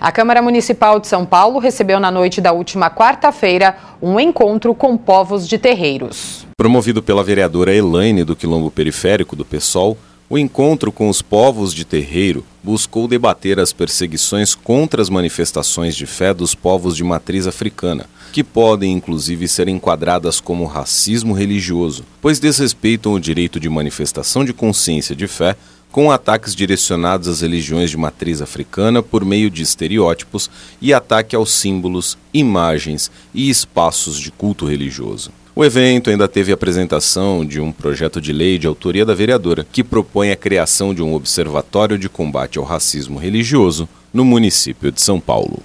A Câmara Municipal de São Paulo recebeu na noite da última quarta-feira um encontro com povos de terreiros. Promovido pela vereadora Elaine do Quilombo Periférico do PSOL, o encontro com os povos de terreiro buscou debater as perseguições contra as manifestações de fé dos povos de matriz africana, que podem inclusive ser enquadradas como racismo religioso, pois desrespeitam o direito de manifestação de consciência de fé com ataques direcionados às religiões de matriz africana por meio de estereótipos e ataque aos símbolos, imagens e espaços de culto religioso. O evento ainda teve a apresentação de um projeto de lei de autoria da vereadora, que propõe a criação de um observatório de combate ao racismo religioso no município de São Paulo.